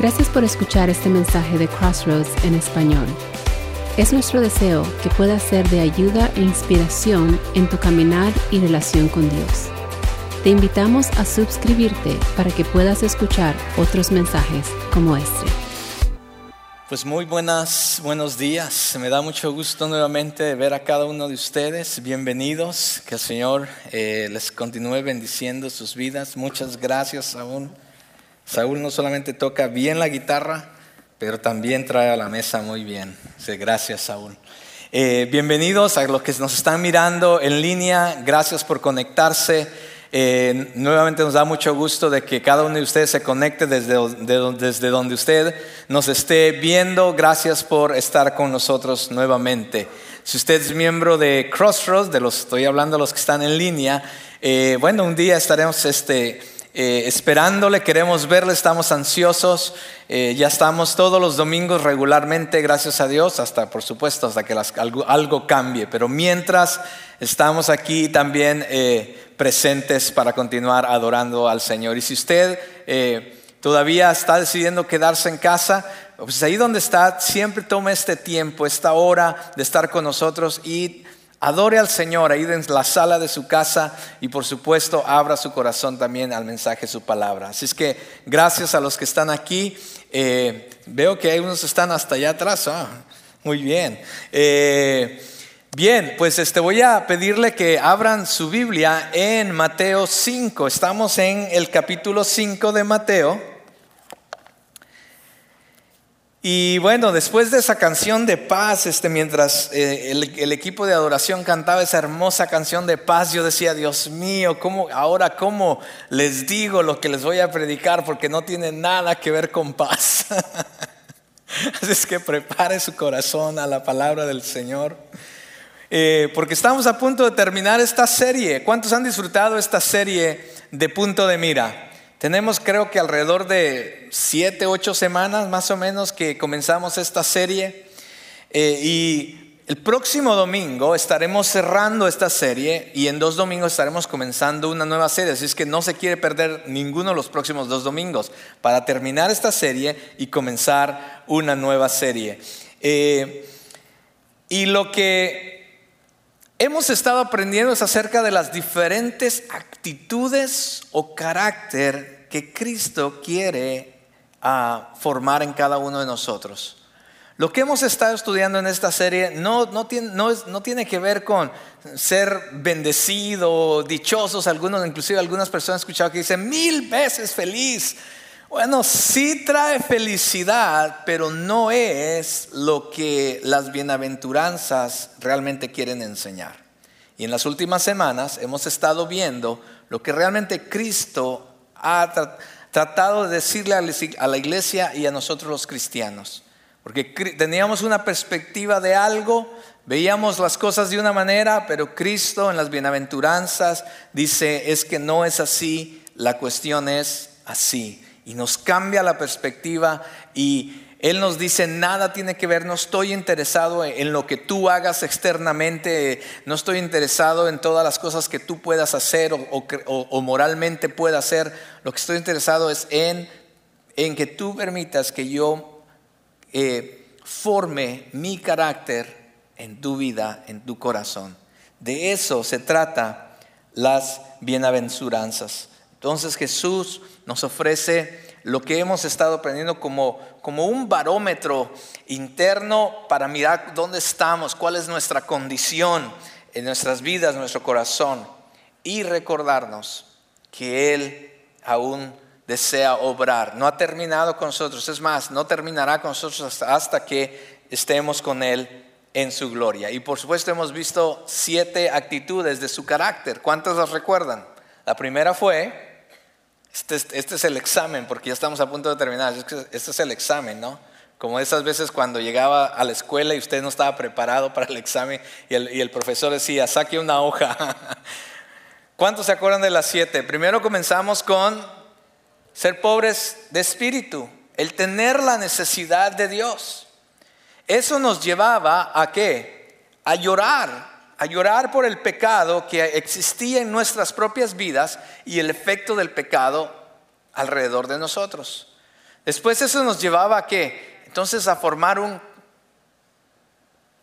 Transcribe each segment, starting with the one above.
Gracias por escuchar este mensaje de Crossroads en español. Es nuestro deseo que pueda ser de ayuda e inspiración en tu caminar y relación con Dios. Te invitamos a suscribirte para que puedas escuchar otros mensajes como este. Pues muy buenas, buenos días. Me da mucho gusto nuevamente ver a cada uno de ustedes. Bienvenidos. Que el Señor eh, les continúe bendiciendo sus vidas. Muchas gracias aún. Saúl no solamente toca bien la guitarra, pero también trae a la mesa muy bien. gracias, Saúl. Eh, bienvenidos a los que nos están mirando en línea. Gracias por conectarse. Eh, nuevamente nos da mucho gusto de que cada uno de ustedes se conecte desde, desde donde usted nos esté viendo. Gracias por estar con nosotros nuevamente. Si usted es miembro de Crossroads, de los estoy hablando de los que están en línea, eh, bueno, un día estaremos este, eh, esperándole, queremos verle, estamos ansiosos, eh, ya estamos todos los domingos regularmente, gracias a Dios, hasta por supuesto, hasta que algo, cambie, pero mientras estamos aquí también eh, presentes para continuar adorando al Señor. Y si usted todavía está decidiendo quedarse en casa, pues ahí donde está, siempre tome este tiempo, esta hora de estar con nosotros y Adore al Señor ahí en la sala de su casa y por supuesto abra su corazón también al mensaje de su palabra. Así es que gracias a los que están aquí. Eh, veo que hay unos que están hasta allá atrás. Ah, muy bien. Eh, bien, pues este, voy a pedirle que abran su Biblia en Mateo 5. Estamos en el capítulo 5 de Mateo. Y bueno, después de esa canción de paz, este, mientras eh, el, equipo de adoración cantaba esa hermosa canción de paz, yo decía, Dios mío, ¿cómo, ahora cómo les digo lo que les voy a predicar? Porque no tiene nada que ver con paz. Así es que prepare su corazón a la palabra del Señor. Eh, porque estamos a punto de terminar esta serie. ¿Cuántos han disfrutado esta serie de punto de mira? Tenemos creo que alrededor de siete, ocho semanas más o menos que comenzamos esta serie eh, y el próximo domingo estaremos cerrando esta serie y en dos domingos estaremos comenzando una nueva serie, así es que no se quiere perder ninguno de los próximos dos domingos para terminar esta serie y comenzar una nueva serie. Eh, y lo que hemos estado aprendiendo es acerca de las diferentes actitudes o carácter que Cristo quiere ah, formar en cada uno de nosotros. Lo que hemos estado estudiando en esta serie no, no, tiene, no, no tiene que ver con ser bendecido, dichosos, algunos, inclusive algunas personas han escuchado que dicen mil veces feliz. Bueno, sí trae felicidad, pero no es lo que las bienaventuranzas realmente quieren enseñar. Y en las últimas semanas hemos estado viendo lo que realmente Cristo ha tratado de decirle a la iglesia y a nosotros los cristianos. Porque teníamos una perspectiva de algo, veíamos las cosas de una manera, pero Cristo en las bienaventuranzas dice, es que no es así, la cuestión es así. Y nos cambia la perspectiva y él nos dice, nada tiene que ver, no estoy interesado en lo que tú hagas externamente, no estoy interesado en todas las cosas que tú puedas hacer o, moralmente puedas hacer, lo que estoy interesado es en, en que tú permitas que yo eh, forme mi carácter en tu vida, en tu corazón. De eso se trata las bienaventuranzas. Entonces Jesús nos ofrece lo que hemos estado aprendiendo como, como un barómetro interno para mirar dónde estamos, cuál es nuestra condición en nuestras vidas, nuestro corazón, y recordarnos que Él aún desea obrar. No ha terminado con nosotros, es más, no terminará con nosotros hasta, que estemos con Él en su gloria. Y por supuesto hemos visto siete actitudes de su carácter. ¿Cuántos las recuerdan? La primera fue este, este, es el examen, porque ya estamos a punto de terminar. Este es el examen, ¿no? Como esas veces cuando llegaba a la escuela y usted no estaba preparado para el examen y el, y el profesor decía, saque una hoja. ¿Cuántos se acuerdan de las siete? Primero comenzamos con ser pobres de espíritu, el tener la necesidad de Dios. Eso nos llevaba a qué? A llorar a llorar por el pecado que existía en nuestras propias vidas y el efecto del pecado alrededor de nosotros. Después eso nos llevaba a qué? Entonces a formar un,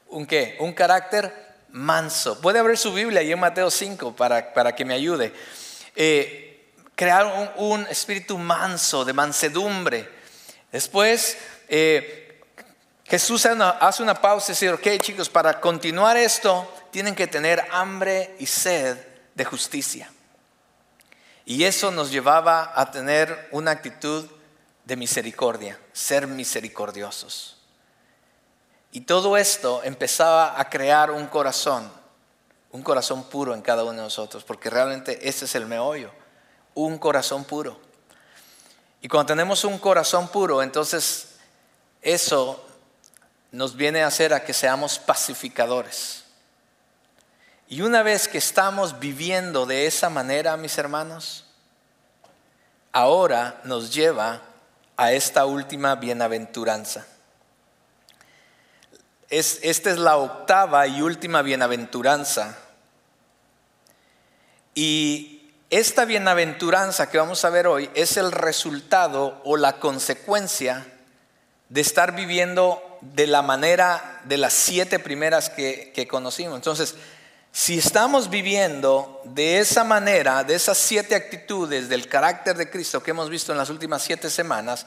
un qué? Un carácter manso. Puede abrir su Biblia ahí en Mateo 5 para, para que me ayude. Eh, crear un, espíritu manso, de mansedumbre. Después eh, Jesús hace una pausa y dice, ok chicos, para continuar esto tienen que tener hambre y sed de justicia. Y eso nos llevaba a tener una actitud de misericordia, ser misericordiosos. Y todo esto empezaba a crear un corazón, un corazón puro en cada uno de nosotros, porque realmente ese es el meollo, un corazón puro. Y cuando tenemos un corazón puro, entonces eso nos viene a hacer a que seamos pacificadores. Y una vez que estamos viviendo de esa manera, mis hermanos, ahora nos lleva a esta última bienaventuranza. Es, esta es la octava y última bienaventuranza. Y esta bienaventuranza que vamos a ver hoy es el resultado o la consecuencia de estar viviendo de la manera de las siete primeras que, que conocimos. Entonces, si estamos viviendo de esa manera, de esas siete actitudes del carácter de Cristo que hemos visto en las últimas siete semanas,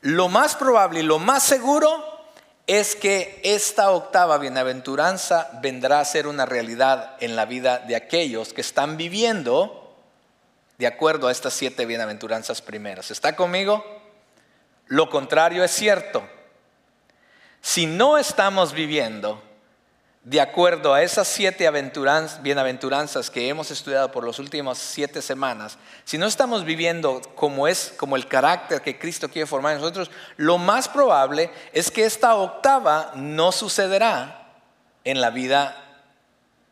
lo más probable y lo más seguro es que esta octava bienaventuranza vendrá a ser una realidad en la vida de aquellos que están viviendo de acuerdo a estas siete bienaventuranzas primeras. ¿Está conmigo? Lo contrario es cierto. Si no estamos viviendo de acuerdo a esas siete bienaventuranzas que hemos estudiado por las últimas siete semanas, si no estamos viviendo como es, como el carácter que Cristo quiere formar en nosotros, lo más probable es que esta octava no sucederá en la vida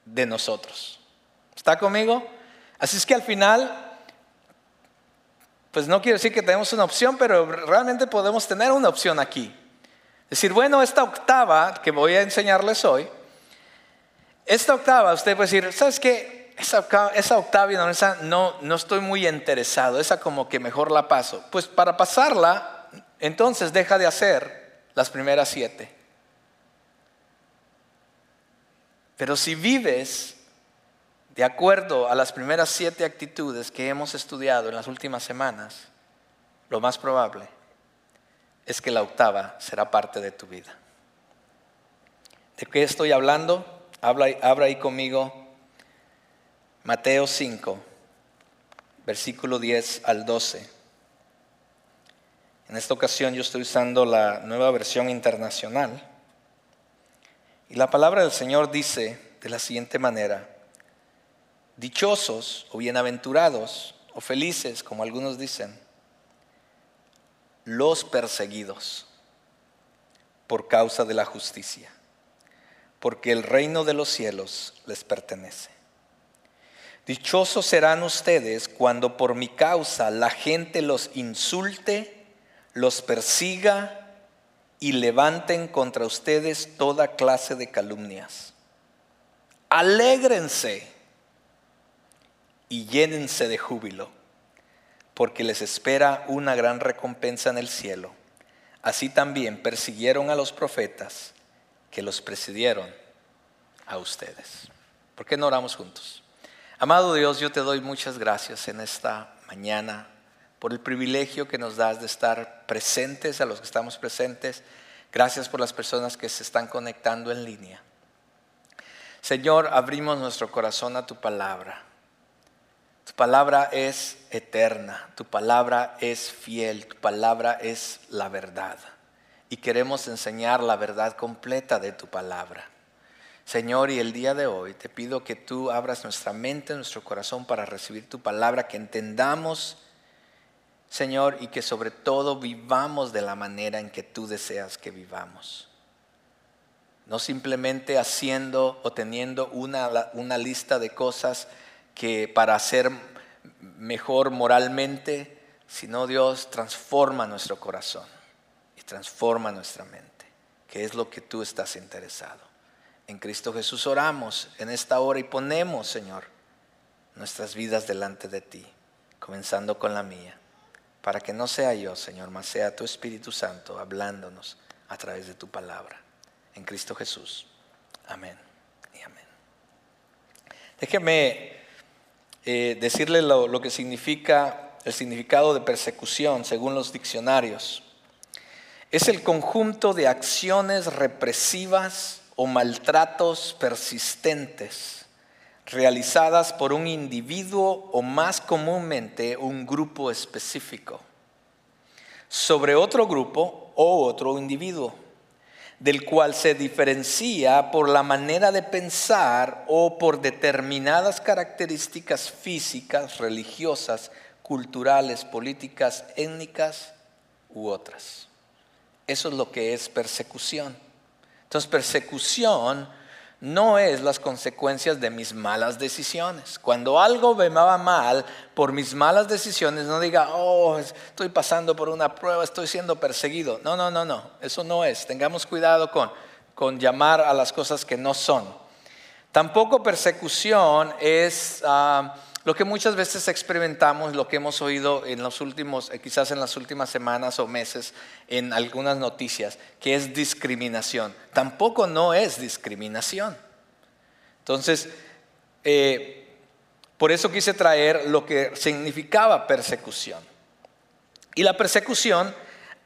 de nosotros. ¿Está conmigo? Así es que al final, pues no quiero decir que tenemos una opción, pero realmente podemos tener una opción aquí. Decir, bueno, esta octava que voy a enseñarles hoy, esta octava, usted puede decir, ¿sabes qué? Esa octava, esa octava no, no estoy muy interesado, esa como que mejor la paso. Pues para pasarla, entonces deja de hacer las primeras siete. Pero si vives de acuerdo a las primeras siete actitudes que hemos estudiado en las últimas semanas, lo más probable es que la octava será parte de tu vida. ¿De qué estoy hablando? Habla, abra ahí conmigo Mateo 5, versículo 10 al 12. En esta ocasión yo estoy usando la nueva versión internacional. Y la palabra del Señor dice de la siguiente manera, dichosos o bienaventurados o felices, como algunos dicen, los perseguidos por causa de la justicia porque el reino de los cielos les pertenece. Dichosos serán ustedes cuando por mi causa la gente los insulte, los persiga y levanten contra ustedes toda clase de calumnias. Alégrense y llénense de júbilo, porque les espera una gran recompensa en el cielo. Así también persiguieron a los profetas que los presidieron a ustedes. ¿Por qué no oramos juntos? Amado Dios, yo te doy muchas gracias en esta mañana por el privilegio que nos das de estar presentes a los que estamos presentes. Gracias por las personas que se están conectando en línea. Señor, abrimos nuestro corazón a tu palabra. Tu palabra es eterna, tu palabra es fiel, tu palabra es la verdad y queremos enseñar la verdad completa de tu palabra. Señor, y el día de hoy te pido que tú abras nuestra mente, nuestro corazón para recibir tu palabra, que entendamos, Señor, y que sobre todo vivamos de la manera en que tú deseas que vivamos. No simplemente haciendo o teniendo una, una lista de cosas que para ser mejor moralmente, sino Dios transforma nuestro corazón transforma nuestra mente, que es lo que tú estás interesado. En Cristo Jesús oramos en esta hora y ponemos, Señor, nuestras vidas delante de ti, comenzando con la mía, para que no sea yo, Señor, mas sea tu Espíritu Santo hablándonos a través de tu palabra. En Cristo Jesús. Amén y amén. Déjeme eh, decirle lo que significa el significado de persecución según los diccionarios. Es el conjunto de acciones represivas o maltratos persistentes realizadas por un individuo o más comúnmente un grupo específico sobre otro grupo o otro individuo, del cual se diferencia por la manera de pensar o por determinadas características físicas, religiosas, culturales, políticas, étnicas u otras. Eso es lo que es persecución. Entonces, persecución no es las consecuencias de mis malas decisiones. Cuando algo me va mal por mis malas decisiones, no diga, oh, estoy pasando por una prueba, estoy siendo perseguido. No, no, no, no, eso no es. Tengamos cuidado con, con llamar a las cosas que no son. Tampoco persecución es... Ah, lo que muchas veces experimentamos, lo que hemos oído en los últimos, eh, quizás en las últimas semanas o meses, en algunas noticias, que es discriminación. Tampoco no es discriminación. Entonces, eh, por eso quise traer lo que significaba persecución. Y la persecución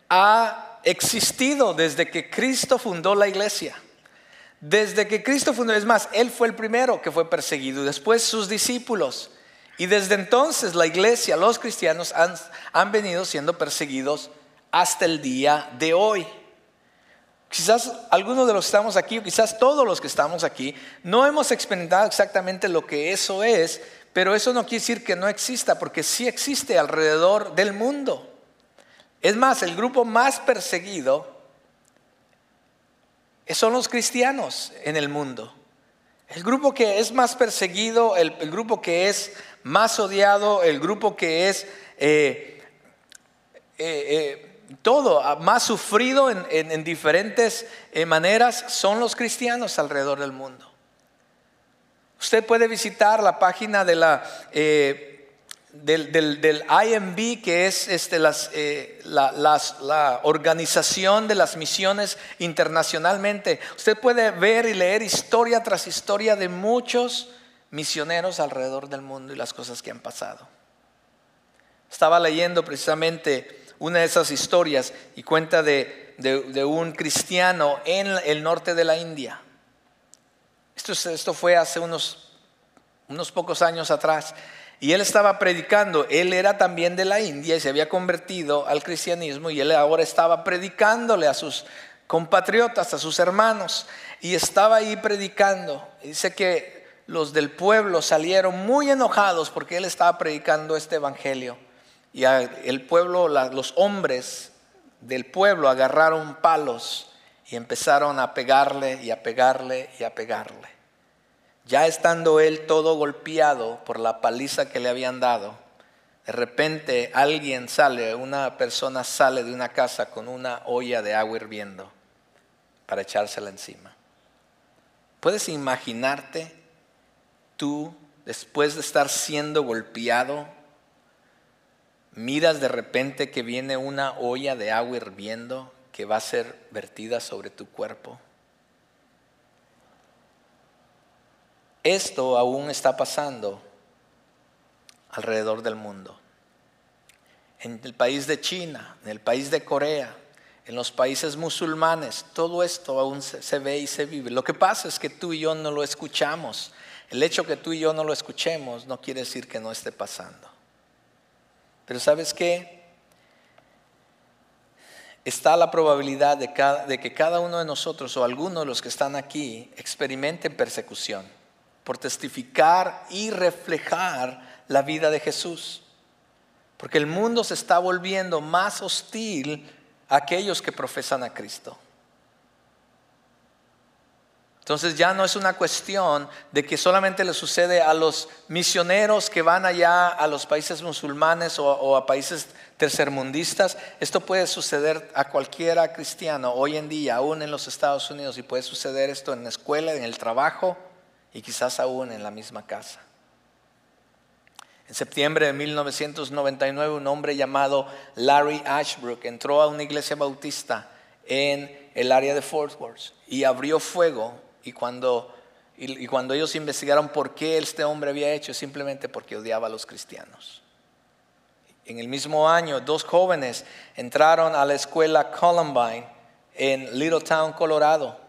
ha existido desde que Cristo fundó la iglesia. Desde que Cristo fundó, es más, Él fue el primero que fue perseguido, después sus discípulos. Y desde entonces la iglesia, los cristianos han, venido siendo perseguidos hasta el día de hoy. Quizás algunos de los que estamos aquí, o quizás todos los que estamos aquí, no hemos experimentado exactamente lo que eso es, pero eso no quiere decir que no exista, porque sí existe alrededor del mundo. Es más, el grupo más perseguido son los cristianos en el mundo. El grupo que es más perseguido, el, grupo que es más odiado, el grupo que es eh, eh, eh, todo, ah, más sufrido en, diferentes maneras, son los cristianos alrededor del mundo. Usted puede visitar la página de la del, del, IMB, que es este, eh, la, organización de las misiones internacionalmente. Usted puede ver y leer historia tras historia de muchos misioneros alrededor del mundo y las cosas que han pasado. Estaba leyendo precisamente una de esas historias y cuenta de, un cristiano en el norte de la India. Esto, esto fue hace unos, unos pocos años atrás. Y él estaba predicando, él era también de la India y se había convertido al cristianismo y él ahora estaba predicándole a sus compatriotas, a sus hermanos, y estaba ahí predicando. dice que los del pueblo salieron muy enojados porque él estaba predicando este evangelio. Y el pueblo, los hombres del pueblo agarraron palos y empezaron a pegarle y a pegarle y a pegarle. Ya estando él todo golpeado por la paliza que le habían dado, de repente alguien sale, una persona sale de una casa con una olla de agua hirviendo para echársela encima. ¿Puedes imaginarte tú, después de estar siendo golpeado, miras de repente que viene una olla de agua hirviendo que va a ser vertida sobre tu cuerpo? Esto aún está pasando alrededor del mundo. En el país de China, en el país de Corea, en los países musulmanes, todo esto aún se, ve y se vive. Lo que pasa es que tú y yo no lo escuchamos. El hecho que tú y yo no lo escuchemos no quiere decir que no esté pasando. Pero ¿sabes qué? Está la probabilidad de, de que cada uno de nosotros o algunos de los que están aquí experimenten persecución por testificar y reflejar la vida de Jesús. Porque el mundo se está volviendo más hostil a aquellos que profesan a Cristo. Entonces ya no es una cuestión de que solamente le sucede a los misioneros que van allá a los países musulmanes o, a países tercermundistas. Esto puede suceder a cualquiera cristiano hoy en día, aún en los Estados Unidos, y puede suceder esto en la escuela, en el trabajo, y quizás aún en la misma casa. En septiembre de 1999 un hombre llamado Larry Ashbrook entró a una iglesia bautista en el área de Fort Worth y abrió fuego y cuando, y, cuando ellos investigaron por qué este hombre había hecho, simplemente porque odiaba a los cristianos. En el mismo año, dos jóvenes entraron a la escuela Columbine en Littletown, Colorado,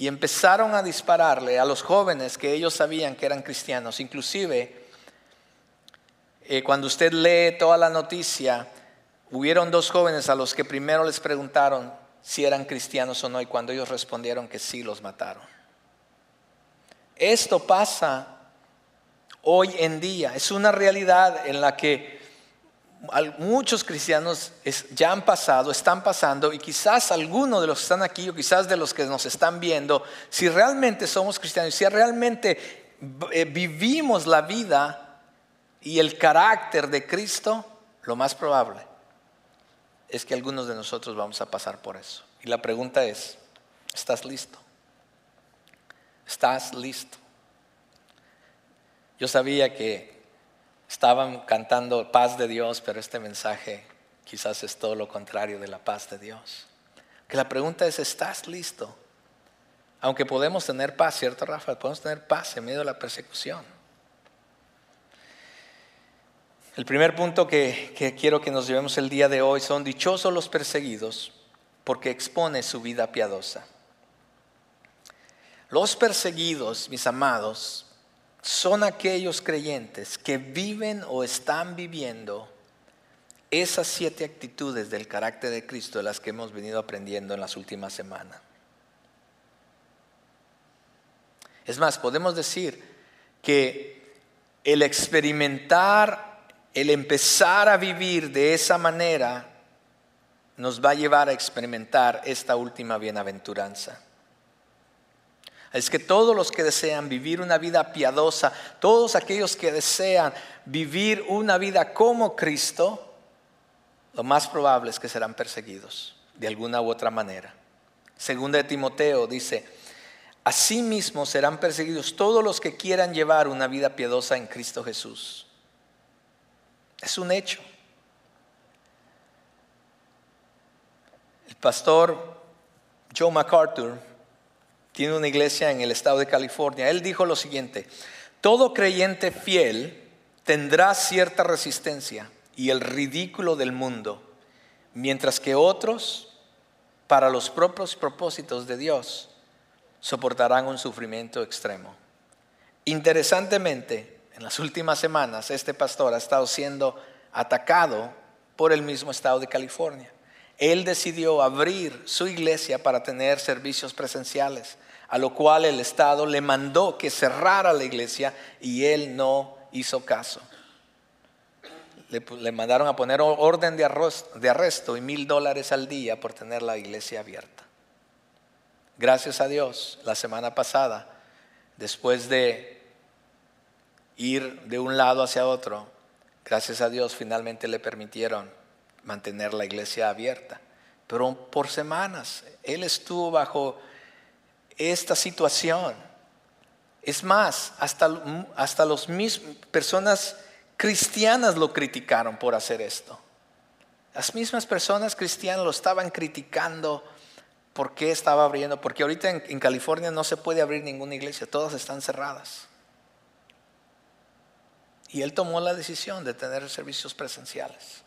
y empezaron a dispararle a los jóvenes que ellos sabían que eran cristianos. Inclusive eh, cuando usted lee toda la noticia, hubieron dos jóvenes a los que primero les preguntaron si eran cristianos o no y cuando ellos respondieron que sí, los mataron. Esto pasa hoy en día, es una realidad en la que muchos cristianos ya han pasado, están pasando y quizás algunos de los que están aquí o quizás de los que nos están viendo, si realmente somos cristianos, si realmente eh, vivimos la vida y el carácter de Cristo, lo más probable es que algunos de nosotros vamos a pasar por eso. Y la pregunta es, ¿estás listo? ¿Estás listo? Yo sabía que estaban cantando paz de Dios, pero este mensaje quizás es todo lo contrario de la paz de Dios. Que la pregunta es, ¿estás listo? Aunque podemos tener paz, ¿cierto, Rafa? Podemos tener paz en medio de la persecución. El primer punto que, quiero que nos llevemos el día de hoy son dichosos los perseguidos porque expone su vida piadosa. Los perseguidos, mis amados, son aquellos creyentes que viven o están viviendo esas siete actitudes del carácter de Cristo de las que hemos venido aprendiendo en las últimas semanas. Es más, podemos decir que el experimentar el empezar a vivir de esa manera nos va a llevar a experimentar esta última bienaventuranza. Es que todos los que desean vivir una vida piadosa, todos aquellos que desean vivir una vida como Cristo, lo más probable es que serán perseguidos de alguna u otra manera. Segunda de Timoteo dice, asimismo serán perseguidos todos los que quieran llevar una vida piadosa en Cristo Jesús. Es un hecho. El pastor Joe MacArthur tiene una iglesia en el estado de California. Él dijo lo siguiente, todo creyente fiel tendrá cierta resistencia y el ridículo del mundo, mientras que otros, para los propios propósitos de Dios, soportarán un sufrimiento extremo. Interesantemente, en las últimas semanas este pastor ha estado siendo atacado por el mismo estado de California. Él decidió abrir su iglesia para tener servicios presenciales, a lo cual el Estado le mandó que cerrara la iglesia y él no hizo caso. Le, mandaron a poner orden de, arresto y mil dólares al día por tener la iglesia abierta. Gracias a Dios, la semana pasada, después de ir de un lado hacia otro, gracias a Dios finalmente le permitieron mantener la iglesia abierta. Pero por semanas él estuvo bajo esta situación. Es más, hasta, hasta los mismos personas cristianas lo criticaron por hacer esto. Las mismas personas cristianas lo estaban criticando por qué estaba abriendo, porque ahorita en California no se puede abrir ninguna iglesia, todas están cerradas. Y él tomó la decisión de tener servicios presenciales.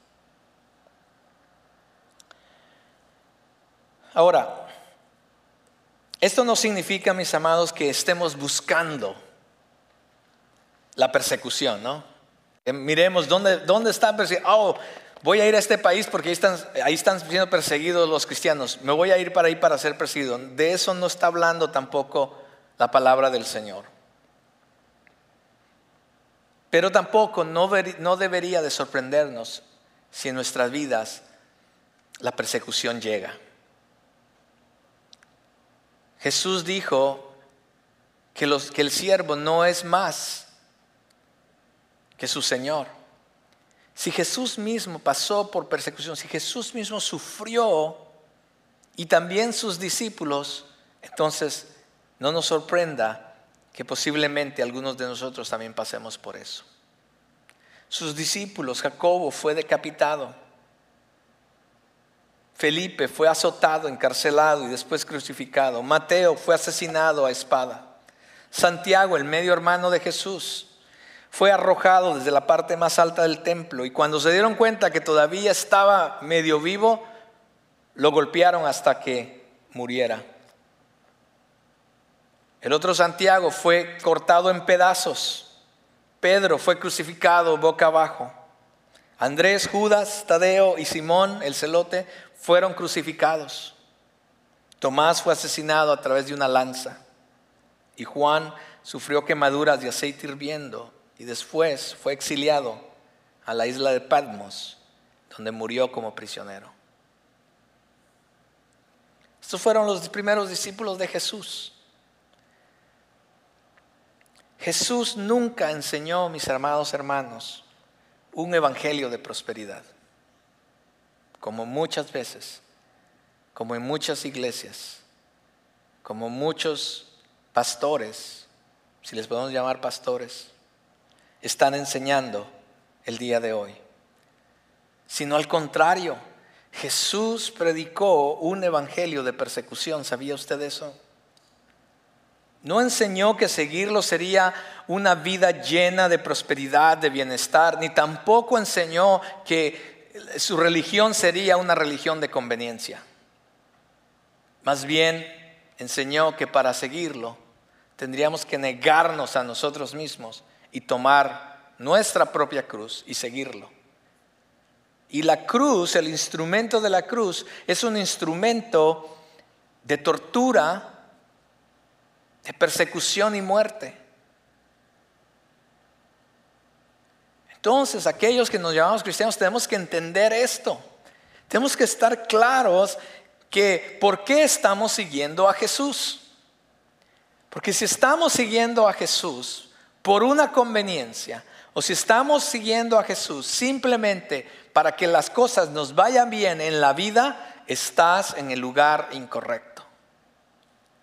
Ahora, esto no significa, mis amados, que estemos buscando la persecución, ¿no? miremos dónde, dónde están perseguidos. Oh, voy a ir a este país porque ahí están, siendo perseguidos los cristianos. Me voy a ir para ahí para ser perseguido. De eso no está hablando tampoco la palabra del Señor. Pero tampoco no, debería de sorprendernos si en nuestras vidas la persecución llega. Jesús dijo que, el siervo no es más que su Señor. Si Jesús mismo pasó por persecución, si Jesús mismo sufrió y también sus discípulos, entonces no nos sorprenda que posiblemente algunos de nosotros también pasemos por eso. sus discípulos. Jacobo fue decapitado. Felipe fue azotado, encarcelado y después crucificado. Mateo fue asesinado a espada. Santiago, el medio hermano de Jesús, fue arrojado desde la parte más alta del templo y cuando se dieron cuenta que todavía estaba medio vivo, lo golpearon hasta que muriera. El otro Santiago fue cortado en pedazos. Pedro fue crucificado boca abajo. Andrés, Judas, Tadeo y Simón, el celote, fueron crucificados. Tomás fue asesinado a través de una lanza y Juan sufrió quemaduras de aceite hirviendo y después fue exiliado a la isla de Patmos, donde murió como prisionero. Estos fueron los primeros discípulos de Jesús. Jesús nunca enseñó, mis amados hermanos, un evangelio de prosperidad como muchas veces, como en muchas iglesias, como muchos pastores, si les podemos llamar pastores, están enseñando el día de hoy. Sino al contrario, Jesús predicó un evangelio de persecución. ¿Sabía usted eso? No enseñó que seguirlo sería una vida llena de prosperidad, de bienestar, ni tampoco enseñó que su religión sería una religión de conveniencia. Más bien enseñó que para seguirlo tendríamos que negarnos a nosotros mismos y tomar nuestra propia cruz y seguirlo. Y la cruz, el instrumento de la cruz, es un instrumento de tortura, de persecución y muerte. Entonces, aquellos que nos llamamos cristianos tenemos que entender esto. Tenemos que estar claros que por qué estamos siguiendo a Jesús. Porque si estamos siguiendo a Jesús por una conveniencia, o si estamos siguiendo a Jesús simplemente para que las cosas nos vayan bien en la vida, estás en el lugar incorrecto.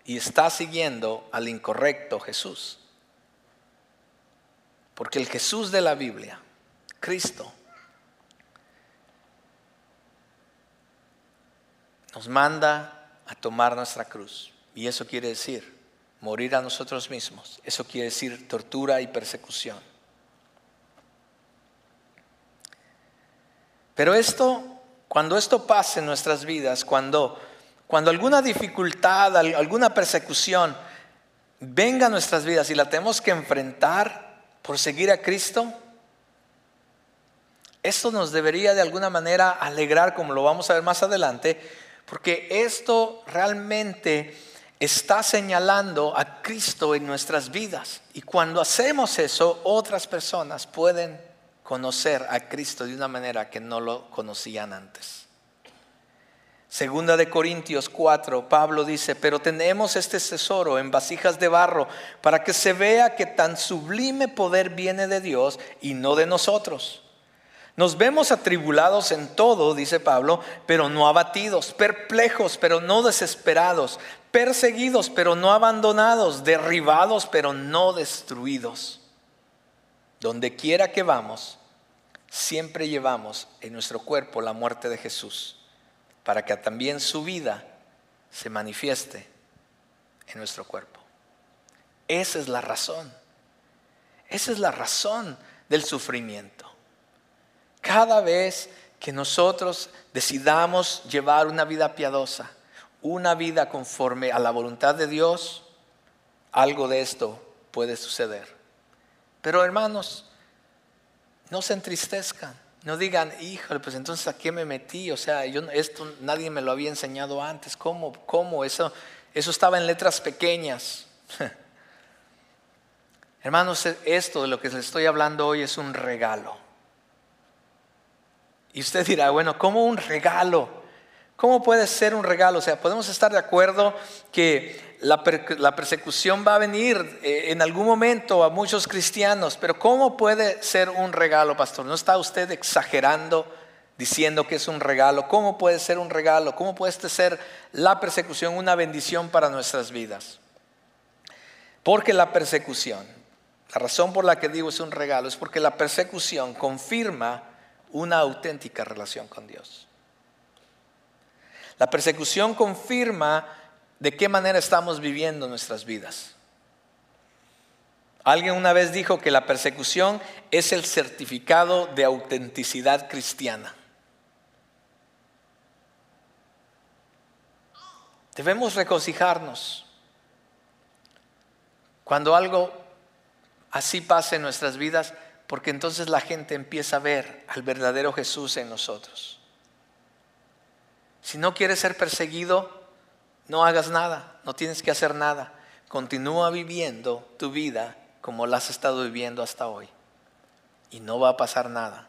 Y estás siguiendo al incorrecto Jesús. Porque el Jesús de la Biblia Cristo. Nos manda a tomar nuestra cruz. Y eso quiere decir morir a nosotros mismos. Eso quiere decir tortura y persecución. Pero esto, cuando esto pase en nuestras vidas, cuando, cuando alguna dificultad, alguna persecución venga a nuestras vidas y la tenemos que enfrentar por seguir a Cristo, esto nos debería de alguna manera alegrar, como lo vamos a ver más adelante, porque esto realmente está señalando a Cristo en nuestras vidas. Y cuando hacemos eso, otras personas pueden conocer a Cristo de una manera que no lo conocían antes. Segunda de Corintios 4, Pablo dice, pero tenemos este tesoro en vasijas de barro para que se vea que tan sublime poder viene de Dios y no de nosotros. Nos vemos atribulados en todo, dice Pablo, pero no abatidos, perplejos, pero no desesperados, perseguidos, pero no abandonados, derribados, pero no destruidos. Donde quiera que vamos, siempre llevamos en nuestro cuerpo la muerte de Jesús, para que también su vida se manifieste en nuestro cuerpo. Esa es la razón. Esa es la razón del sufrimiento. Cada vez que nosotros decidamos llevar una vida piadosa, una vida conforme a la voluntad de Dios, algo de esto puede suceder. Pero hermanos, no se entristezcan, no digan, híjole, pues entonces a qué me metí, o sea, yo, esto nadie me lo había enseñado antes, ¿cómo? ¿Cómo? Eso, eso estaba en letras pequeñas. Hermanos, esto de lo que les estoy hablando hoy es un regalo. Y usted dirá, bueno, ¿cómo un regalo? ¿Cómo puede ser un regalo? O sea, podemos estar de acuerdo que la, persecución va a venir eh, en algún momento a muchos cristianos, pero ¿cómo puede ser un regalo, pastor? ¿No está usted exagerando diciendo que es un regalo? ¿Cómo puede ser un regalo? ¿Cómo puede ser la persecución una bendición para nuestras vidas? Porque la persecución, La razón por la que digo es un regalo es porque la persecución confirma una auténtica relación con Dios. La persecución confirma de qué manera estamos viviendo nuestras vidas. Alguien una vez dijo que la persecución es el certificado de autenticidad cristiana. Debemos regocijarnos cuando algo así pase en nuestras vidas, porque entonces la gente empieza a ver al verdadero Jesús en nosotros. Si no quieres ser perseguido, no hagas nada, no tienes que hacer nada. Continúa viviendo tu vida como la has estado viviendo hasta hoy. Y no va a pasar nada.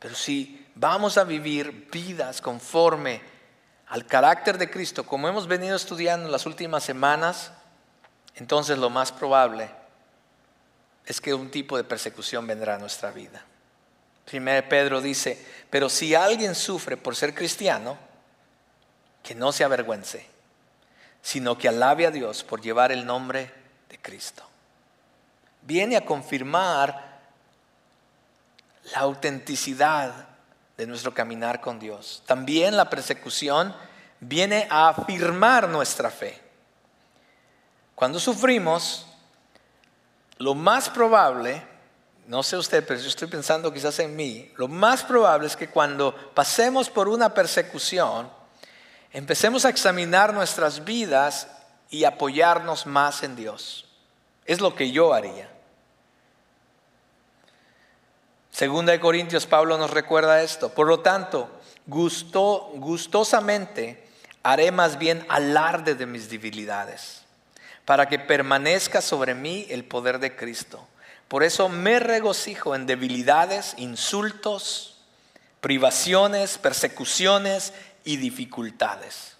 Pero si vamos a vivir vidas conforme al carácter de Cristo, como hemos venido estudiando en las últimas semanas, entonces lo más probable es que un tipo de persecución vendrá a nuestra vida. Primero Pedro dice, pero si alguien sufre por ser cristiano, que no se avergüence, sino que alabe a Dios por llevar el nombre de Cristo. Viene a confirmar la autenticidad de nuestro caminar con Dios. También la persecución viene a afirmar nuestra fe. Cuando sufrimos, lo más probable, no sé usted, pero yo estoy pensando quizás en mí, lo más probable es que cuando pasemos por una persecución, empecemos a examinar nuestras vidas y apoyarnos más en Dios. Es lo que yo haría. Segunda de Corintios, Pablo nos recuerda esto. Por lo tanto, gustosamente haré más bien alarde de mis debilidades, para que permanezca sobre mí el poder de Cristo. Por eso me regocijo en debilidades, insultos, privaciones, persecuciones y dificultades.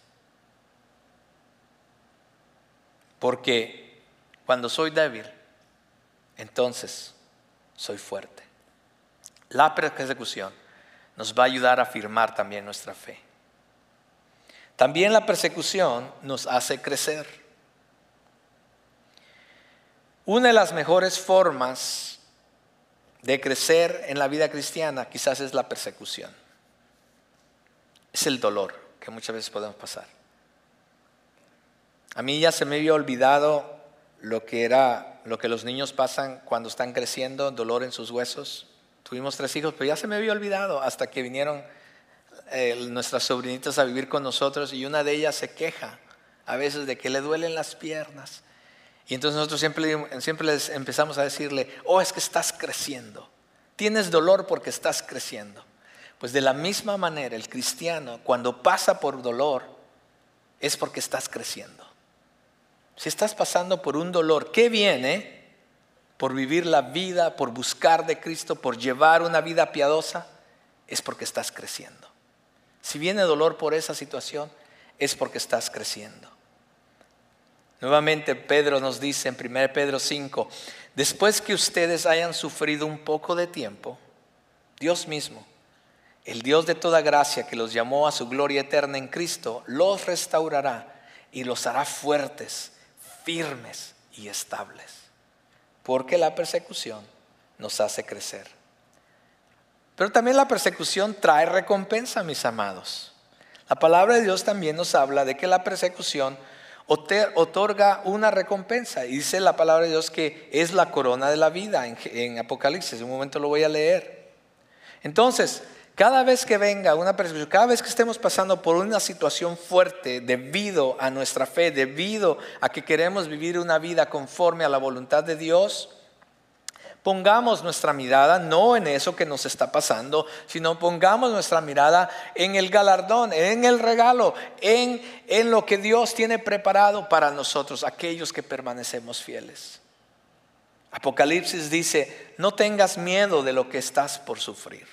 Porque cuando soy débil, entonces soy fuerte. La persecución nos va a ayudar a afirmar también nuestra fe. También la persecución nos hace crecer. Una de las mejores formas de crecer en la vida cristiana quizás es la persecución. Es el dolor que muchas veces podemos pasar. A mí ya se me había olvidado lo que era lo que los niños pasan cuando están creciendo, dolor en sus huesos. Tuvimos tres hijos, pero ya se me había olvidado hasta que vinieron eh, nuestras sobrinitas a vivir con nosotros y una de ellas se queja a veces de que le duelen las piernas. Y entonces nosotros siempre, siempre empezamos a decirle, oh, es que estás creciendo. Tienes dolor porque estás creciendo. Pues de la misma manera, el cristiano, cuando pasa por dolor, es porque estás creciendo. Si estás pasando por un dolor ¿qué viene por vivir la vida, por buscar de Cristo, por llevar una vida piadosa, es porque estás creciendo. Si viene dolor por esa situación, es porque estás creciendo. Nuevamente Pedro nos dice en 1 Pedro 5, después que ustedes hayan sufrido un poco de tiempo, Dios mismo, el Dios de toda gracia que los llamó a su gloria eterna en Cristo, los restaurará y los hará fuertes, firmes y estables porque la persecución nos hace crecer. Pero también la persecución trae recompensa, mis amados. La palabra de Dios también nos habla de que la persecución otorga una recompensa. Y dice la palabra de Dios que es la corona de la vida en, Apocalipsis. En un momento lo voy a leer. Entonces, cada vez que venga una persecución, cada vez que estemos pasando por una situación fuerte debido a nuestra fe, debido a que queremos vivir una vida conforme a la voluntad de Dios, pongamos nuestra mirada no en eso que nos está pasando, sino pongamos nuestra mirada en el galardón, en el regalo, en, en lo que Dios tiene preparado para nosotros, aquellos que permanecemos fieles. Apocalipsis dice, no tengas miedo de lo que estás por sufrir.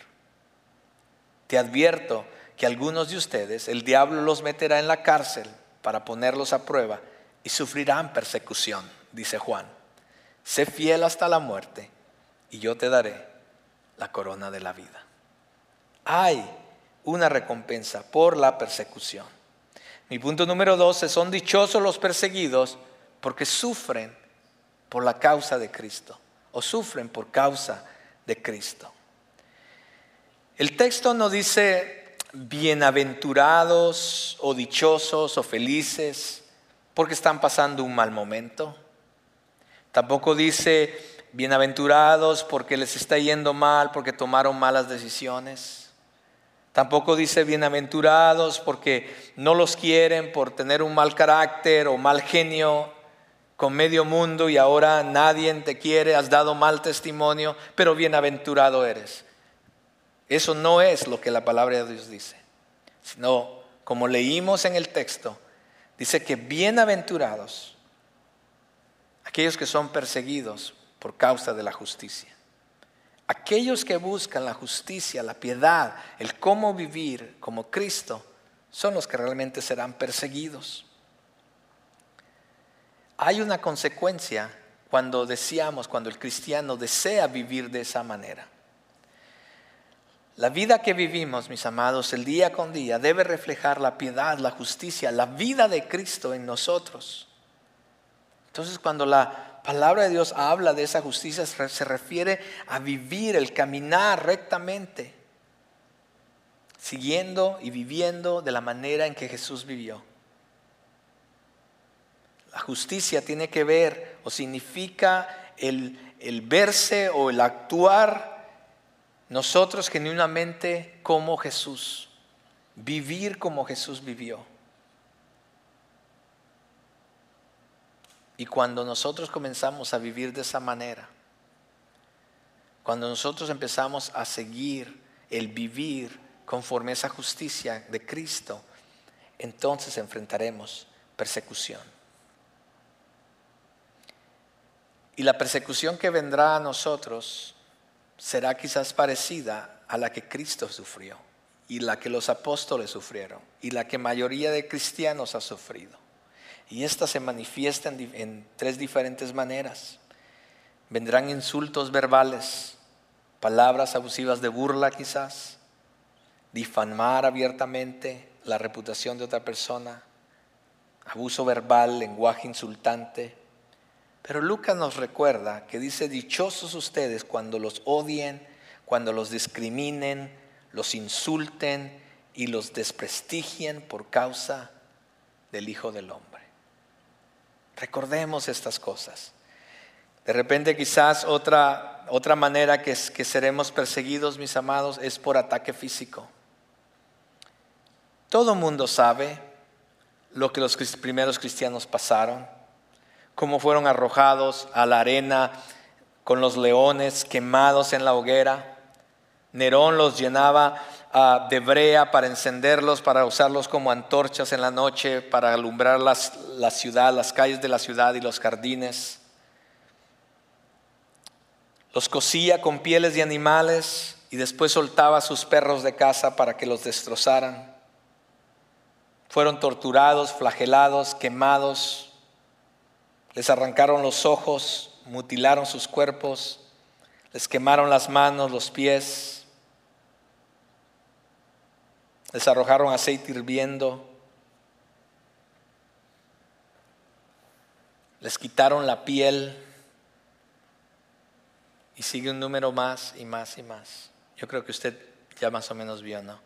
Te advierto que algunos de ustedes el diablo los meterá en la cárcel para ponerlos a prueba y sufrirán persecución, dice Juan. Sé fiel hasta la muerte y yo te daré la corona de la vida. Hay una recompensa por la persecución. Mi punto número 12, son dichosos los perseguidos porque sufren por la causa de Cristo o sufren por causa de Cristo. El texto no dice bienaventurados o dichosos o felices porque están pasando un mal momento. Tampoco dice bienaventurados porque les está yendo mal, porque tomaron malas decisiones. Tampoco dice bienaventurados porque no los quieren por tener un mal carácter o mal genio con medio mundo y ahora nadie te quiere, has dado mal testimonio, pero bienaventurado eres. Eso no es lo que la palabra de Dios dice, sino como leímos en el texto, dice que bienaventurados aquellos que son perseguidos por causa de la justicia. Aquellos que buscan la justicia, la piedad, el cómo vivir como Cristo, son los que realmente serán perseguidos. Hay una consecuencia cuando deseamos, cuando el cristiano desea vivir de esa manera. La vida que vivimos, mis amados, el día con día, debe reflejar la piedad, la justicia, la vida de Cristo en nosotros. Entonces, cuando la palabra de Dios habla de esa justicia, se refiere a vivir, el caminar rectamente, siguiendo y viviendo de la manera en que Jesús vivió. La justicia tiene que ver o significa el, el verse o el actuar nosotros genuinamente como Jesús, vivir como Jesús vivió. Y cuando nosotros comenzamos a vivir de esa manera, cuando nosotros empezamos a seguir el vivir conforme a esa justicia de Cristo, entonces enfrentaremos persecución. Y la persecución que vendrá a nosotros será quizás parecida a la que Cristo sufrió y la que los apóstoles sufrieron y la que mayoría de cristianos ha sufrido. Y esta se manifiesta en, tres diferentes maneras. Vendrán insultos verbales, palabras abusivas de burla quizás, difamar abiertamente la reputación de otra persona, abuso verbal, lenguaje insultante, pero Lucas nos recuerda que dice, dichosos ustedes cuando los odien, cuando los discriminen, los insulten y los desprestigien por causa del Hijo del Hombre. Recordemos estas cosas. De repente quizás otra, otra manera que, que seremos perseguidos, mis amados, es por ataque físico. Todo mundo sabe lo que los primeros cristianos pasaron cómo fueron arrojados a la arena con los leones quemados en la hoguera. Nerón los llenaba ah, de brea para encenderlos, para usarlos como antorchas en la noche, para alumbrar la ciudad, las calles de la ciudad y los jardines. Los cosía con pieles de animales y después soltaba a sus perros de casa para que los destrozaran. Fueron torturados, flagelados, quemados, les arrancaron los ojos, mutilaron sus cuerpos, les quemaron las manos, los pies, les arrojaron aceite hirviendo, les quitaron la piel y sigue un número más y más y más. Yo creo que usted ya más o menos vio, ¿no?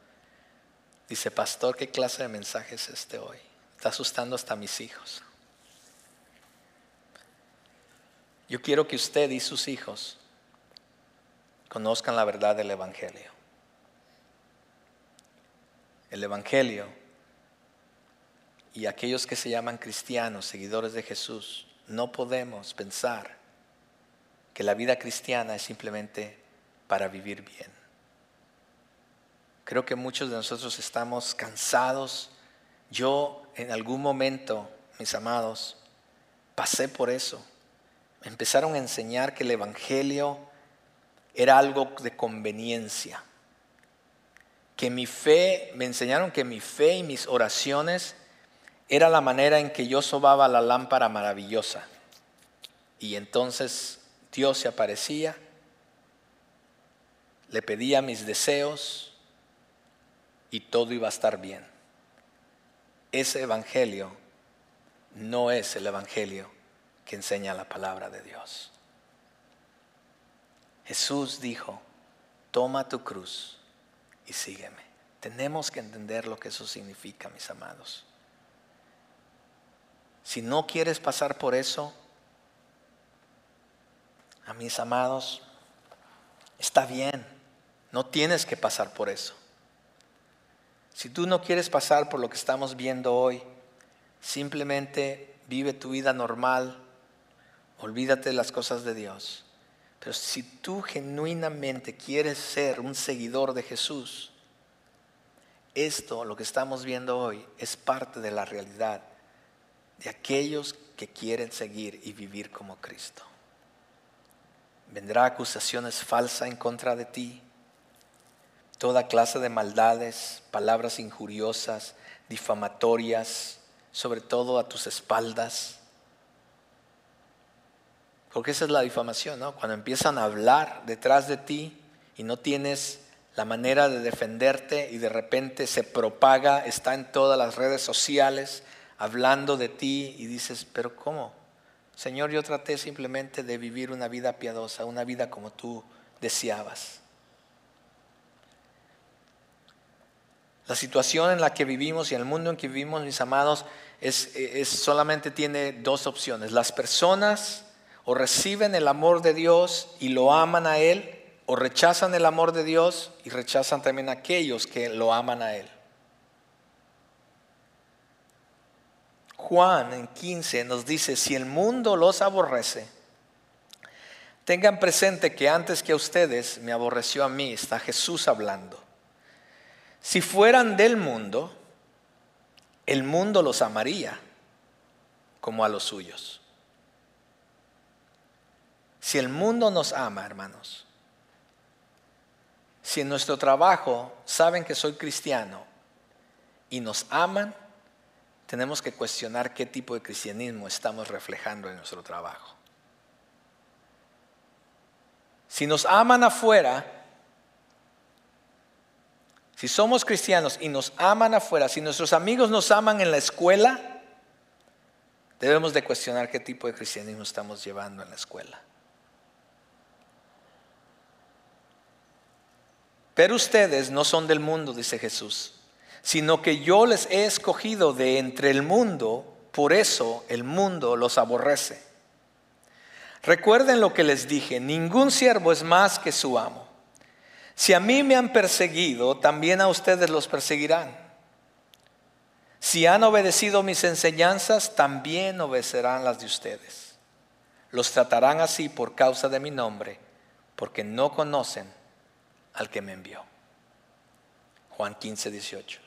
Dice, pastor, ¿qué clase de mensaje es este hoy? Está asustando hasta mis hijos. Yo quiero que usted y sus hijos conozcan la verdad del Evangelio. El Evangelio y aquellos que se llaman cristianos, seguidores de Jesús, no podemos pensar que la vida cristiana es simplemente para vivir bien. Creo que muchos de nosotros estamos cansados. Yo en algún momento, mis amados, pasé por eso me empezaron a enseñar que el Evangelio era algo de conveniencia. Que mi fe, me enseñaron que mi fe y mis oraciones era la manera en que yo sobaba la lámpara maravillosa. Y entonces Dios se aparecía, le pedía mis deseos y todo iba a estar bien. Ese evangelio no es el evangelio que enseña la palabra de Dios. Jesús dijo, toma tu cruz y sígueme. Tenemos que entender lo que eso significa, mis amados. Si no quieres pasar por eso, a mis amados, está bien, no tienes que pasar por eso. Si tú no quieres pasar por lo que estamos viendo hoy, simplemente vive tu vida normal, olvídate de las cosas de Dios. Pero si tú genuinamente quieres ser un seguidor de Jesús, esto, lo que estamos viendo hoy, es parte de la realidad de aquellos que quieren seguir y vivir como Cristo. Vendrá acusaciones falsas en contra de ti, toda clase de maldades, palabras injuriosas, difamatorias, sobre todo a tus espaldas. Porque esa es la difamación, ¿no? Cuando empiezan a hablar detrás de ti y no tienes la manera de defenderte y de repente se propaga, está en todas las redes sociales hablando de ti y dices, pero ¿cómo? Señor, yo traté simplemente de vivir una vida piadosa, una vida como tú deseabas. La situación en la que vivimos y el mundo en que vivimos, mis amados, es, solamente tiene dos opciones. Las personas o reciben el amor de Dios y lo aman a Él, o rechazan el amor de Dios y rechazan también a aquellos que lo aman a Él. Juan en 15 nos dice, si el mundo los aborrece, tengan presente que antes que a ustedes me aborreció a mí, está Jesús hablando. Si fueran del mundo, el mundo los amaría como a los suyos. Si el mundo nos ama, hermanos, si en nuestro trabajo saben que soy cristiano y nos aman, tenemos que cuestionar qué tipo de cristianismo estamos reflejando en nuestro trabajo. Si nos aman afuera, si somos cristianos y nos aman afuera, si nuestros amigos nos aman en la escuela, debemos de cuestionar qué tipo de cristianismo estamos llevando en la escuela. Pero ustedes no son del mundo, dice Jesús, sino que yo les he escogido de entre el mundo, por eso el mundo los aborrece. Recuerden lo que les dije, ningún siervo es más que su amo. Si a mí me han perseguido, también a ustedes los perseguirán. Si han obedecido mis enseñanzas, también obedecerán las de ustedes. Los tratarán así por causa de mi nombre, porque no conocen al que me envió. Juan 15, 18.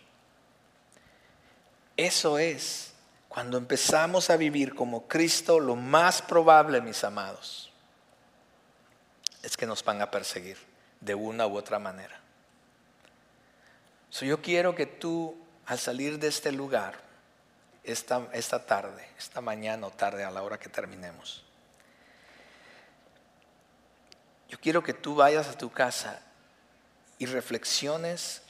Eso es cuando empezamos a vivir como Cristo, lo más probable, mis amados, es que nos van a perseguir de una u otra manera. yo quiero que tú, al salir de este lugar, esta, esta tarde, esta mañana o tarde a la hora que terminemos, yo quiero que tú vayas a tu casa y reflexiones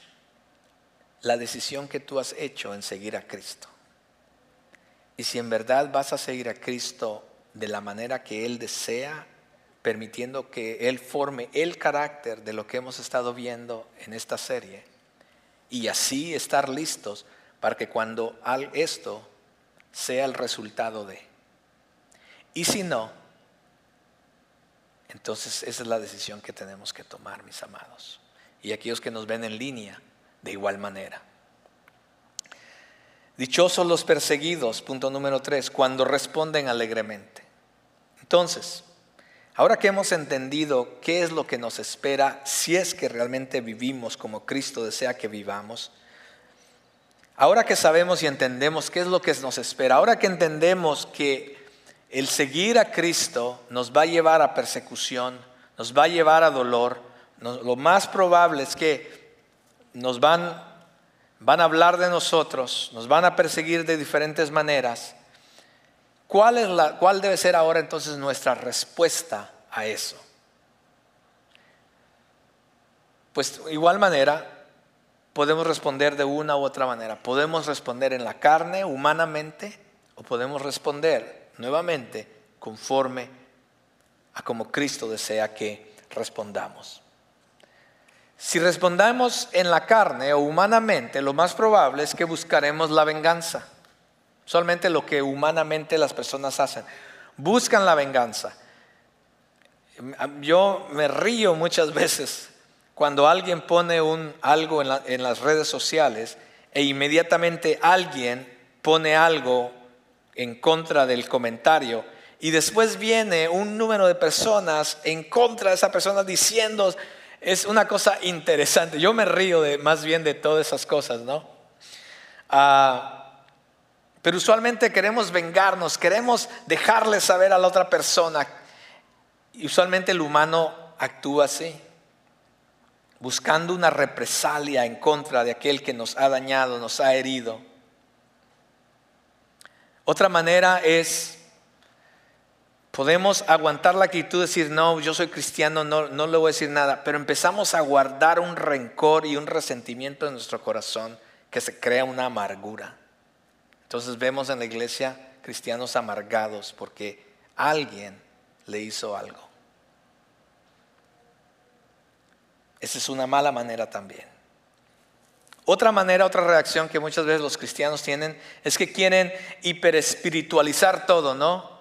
la decisión que tú has hecho en seguir a Cristo. Y si en verdad vas a seguir a Cristo de la manera que Él desea, permitiendo que Él forme el carácter de lo que hemos estado viendo en esta serie, y así estar listos para que cuando esto sea el resultado de. Y si no, entonces esa es la decisión que tenemos que tomar, mis amados y aquellos que nos ven en línea de igual manera. Dichosos los perseguidos, punto número tres, cuando responden alegremente. Entonces, ahora que hemos entendido qué es lo que nos espera si es que realmente vivimos como Cristo desea que vivamos, ahora que sabemos y entendemos qué es lo que nos espera, ahora que entendemos que el seguir a Cristo nos va a llevar a persecución, nos va a llevar a dolor, lo más probable es que nos van, van a hablar de nosotros, nos van a perseguir de diferentes maneras. ¿Cuál, es la, ¿Cuál debe ser ahora entonces nuestra respuesta a eso? Pues igual manera podemos responder de una u otra manera. Podemos responder en la carne, humanamente, o podemos responder nuevamente conforme a como Cristo desea que respondamos. Si respondamos en la carne o humanamente, lo más probable es que buscaremos la venganza. Solamente lo que humanamente las personas hacen. Buscan la venganza. Yo me río muchas veces cuando alguien pone un, algo en, en las redes sociales e inmediatamente alguien pone algo en contra del comentario y después viene un número de personas en contra de esa persona diciendo, es una cosa interesante. Yo me río de, más bien de todas esas cosas, ¿no? Ah, pero usualmente queremos vengarnos, queremos dejarle saber a la otra persona. Y usualmente el humano actúa así, buscando una represalia en contra de aquel que nos ha dañado, nos ha herido. Otra manera es Podemos aguantar la actitud de decir, no, yo soy cristiano, no, no le voy a decir nada, pero empezamos a guardar un rencor y un resentimiento en nuestro corazón que se crea una amargura. Entonces vemos en la iglesia cristianos amargados porque alguien le hizo algo. Esa es una mala manera también. Otra manera, otra reacción que muchas veces los cristianos tienen es que quieren hiperespiritualizar todo, ¿no?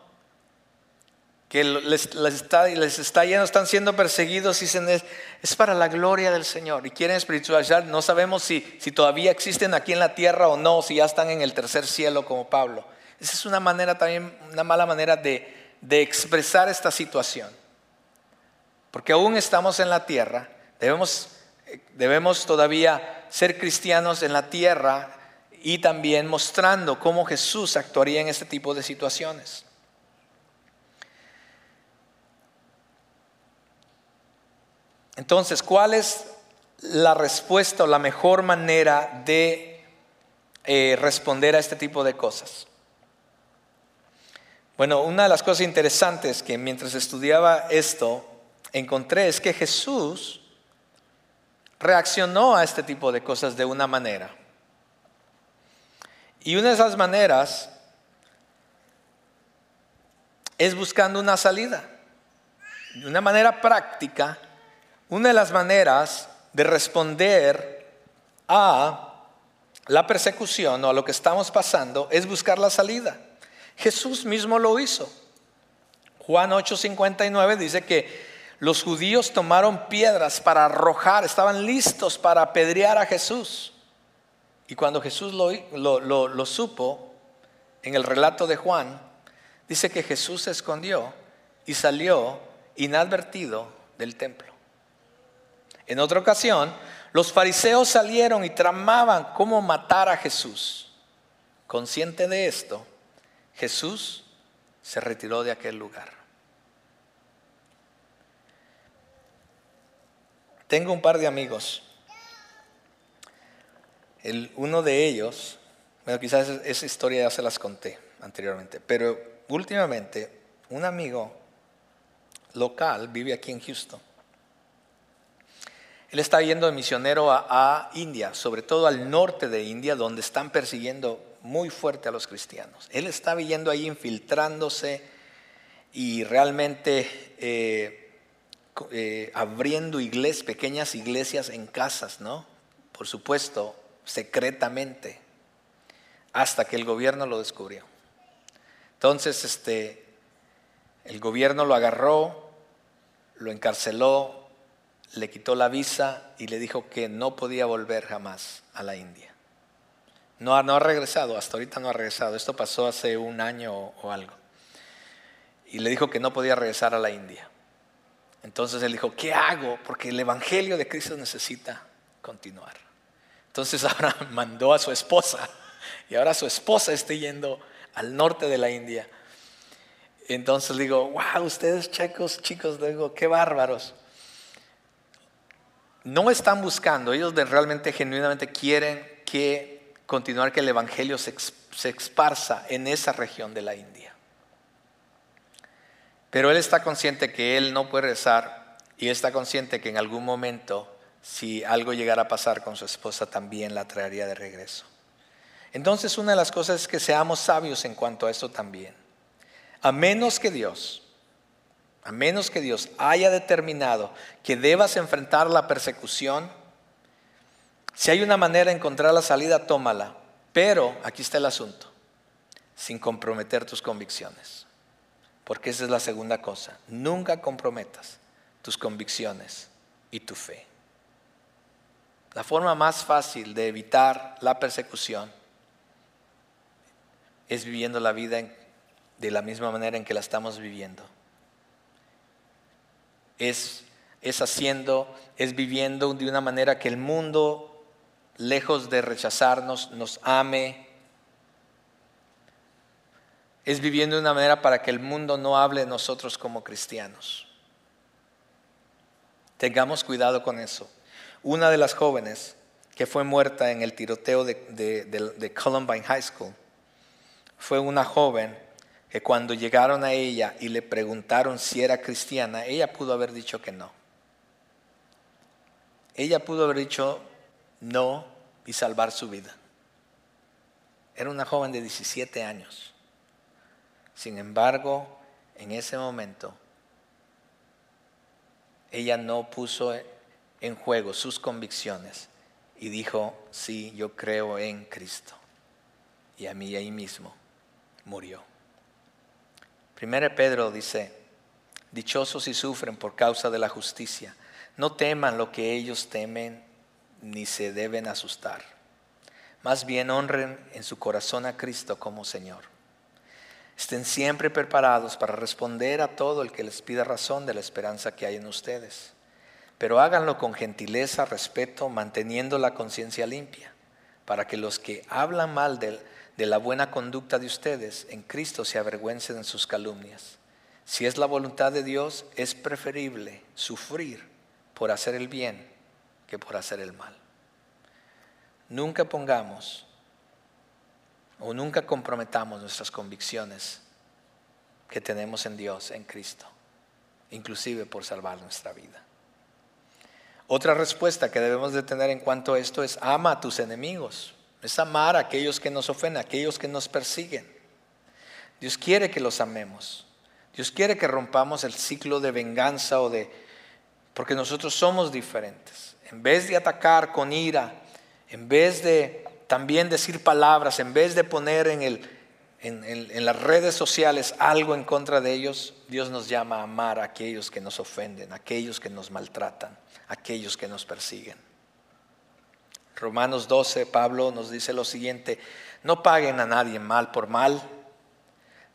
Que les, está, les está lleno, están siendo perseguidos dicen es, es, para la gloria del Señor y quieren espiritualizar. No sabemos si, si todavía existen aquí en la tierra o no, si ya están en el tercer cielo como Pablo. Esa es una manera también, una mala manera de, de expresar esta situación. Porque aún estamos en la tierra, debemos, debemos todavía ser cristianos en la tierra y también mostrando cómo Jesús actuaría en este tipo de situaciones. Entonces, ¿cuál es la respuesta o la mejor manera de eh, responder a este tipo de cosas? Bueno, una de las cosas interesantes que mientras estudiaba esto encontré es que Jesús reaccionó a este tipo de cosas de una manera. Y una de esas maneras es buscando una salida, de una manera práctica una de las maneras de responder a la persecución o a lo que estamos pasando es buscar la salida. Jesús mismo lo hizo. Juan 8:59 dice que los judíos tomaron piedras para arrojar, estaban listos para apedrear a Jesús. Y cuando Jesús lo, lo, lo supo, en el relato de Juan, dice que Jesús se escondió y salió inadvertido del templo. En otra ocasión, los fariseos salieron y tramaban cómo matar a Jesús. Consciente de esto, Jesús se retiró de aquel lugar. Tengo un par de amigos. Uno de ellos, bueno, quizás esa historia ya se las conté anteriormente, pero últimamente un amigo local vive aquí en Houston él está yendo de misionero a, India, sobre todo al norte de India, donde están persiguiendo muy fuerte a los cristianos. Él está yendo ahí infiltrándose y realmente eh, eh, abriendo iglesias, pequeñas iglesias en casas, ¿no? Por supuesto, secretamente, hasta que el gobierno lo descubrió. Entonces, este, el gobierno lo agarró, lo encarceló, le quitó la visa y le dijo que no podía volver jamás a la India. No, no ha regresado, hasta ahorita no ha regresado. Esto pasó hace un año o, algo. Y le dijo que no podía regresar a la India. Entonces él dijo, ¿qué hago? Porque el Evangelio de Cristo necesita continuar. Entonces ahora mandó a su esposa y ahora su esposa está yendo al norte de la India. Entonces digo, wow, ustedes chicos, chicos, digo, qué bárbaros no están buscando, ellos realmente genuinamente quieren que continuar que el Evangelio se, se esparza en esa región de la India. Pero él está consciente que él no puede rezar y está consciente que en algún momento, si algo llegara a pasar con su esposa, también la traería de regreso. Entonces una de las cosas es que seamos sabios en cuanto a eso también. A menos que Dios, a menos que Dios haya determinado que debas enfrentar la persecución, si hay una manera de encontrar la salida, tómala. Pero aquí está el asunto, sin comprometer tus convicciones. Porque esa es la segunda cosa. Nunca comprometas tus convicciones y tu fe. La forma más fácil de evitar la persecución es viviendo la vida de la misma manera en que la estamos viviendo. Es, es haciendo, es viviendo de una manera que el mundo, lejos de rechazarnos, nos ame. Es viviendo de una manera para que el mundo no hable de nosotros como cristianos. Tengamos cuidado con eso. Una de las jóvenes que fue muerta en el tiroteo de, Columbine High School fue una joven que cuando llegaron a ella y le preguntaron si era cristiana, ella pudo haber dicho que no. Ella pudo haber dicho no y salvar su vida. Era una joven de 17 años. Sin embargo, en ese momento, ella no puso en juego sus convicciones y dijo, sí, yo creo en Cristo. Y a mí ahí mismo murió. Primero Pedro dice, dichosos si sufren por causa de la justicia, no teman lo que ellos temen ni se deben asustar. Más bien honren en su corazón a Cristo como Señor. Estén siempre preparados para responder a todo el que les pida razón de la esperanza que hay en ustedes pero háganlo con gentileza, respeto, manteniendo la conciencia limpia, para que los que hablan mal de, de la buena conducta de ustedes en Cristo se avergüencen en sus calumnias. Si es la voluntad de Dios, es preferible sufrir por hacer el bien que por hacer el mal. Nunca pongamos o nunca comprometamos nuestras convicciones que tenemos en Dios, en Cristo, inclusive por salvar nuestra vida. Otra respuesta que debemos de tener en cuanto a esto es ama a tus enemigos. Es amar a aquellos que nos ofenden, a aquellos que nos persiguen. Dios quiere que los amemos. Dios quiere que rompamos el ciclo de venganza o de... porque nosotros somos diferentes. En vez de atacar con ira, en vez de también decir palabras, en vez de poner en, el, en, en las redes sociales algo en contra de ellos, Dios nos llama a amar a aquellos que nos ofenden, a aquellos que nos maltratan aquellos que nos persiguen. Romanos 12, Pablo nos dice lo siguiente, no paguen a nadie mal por mal,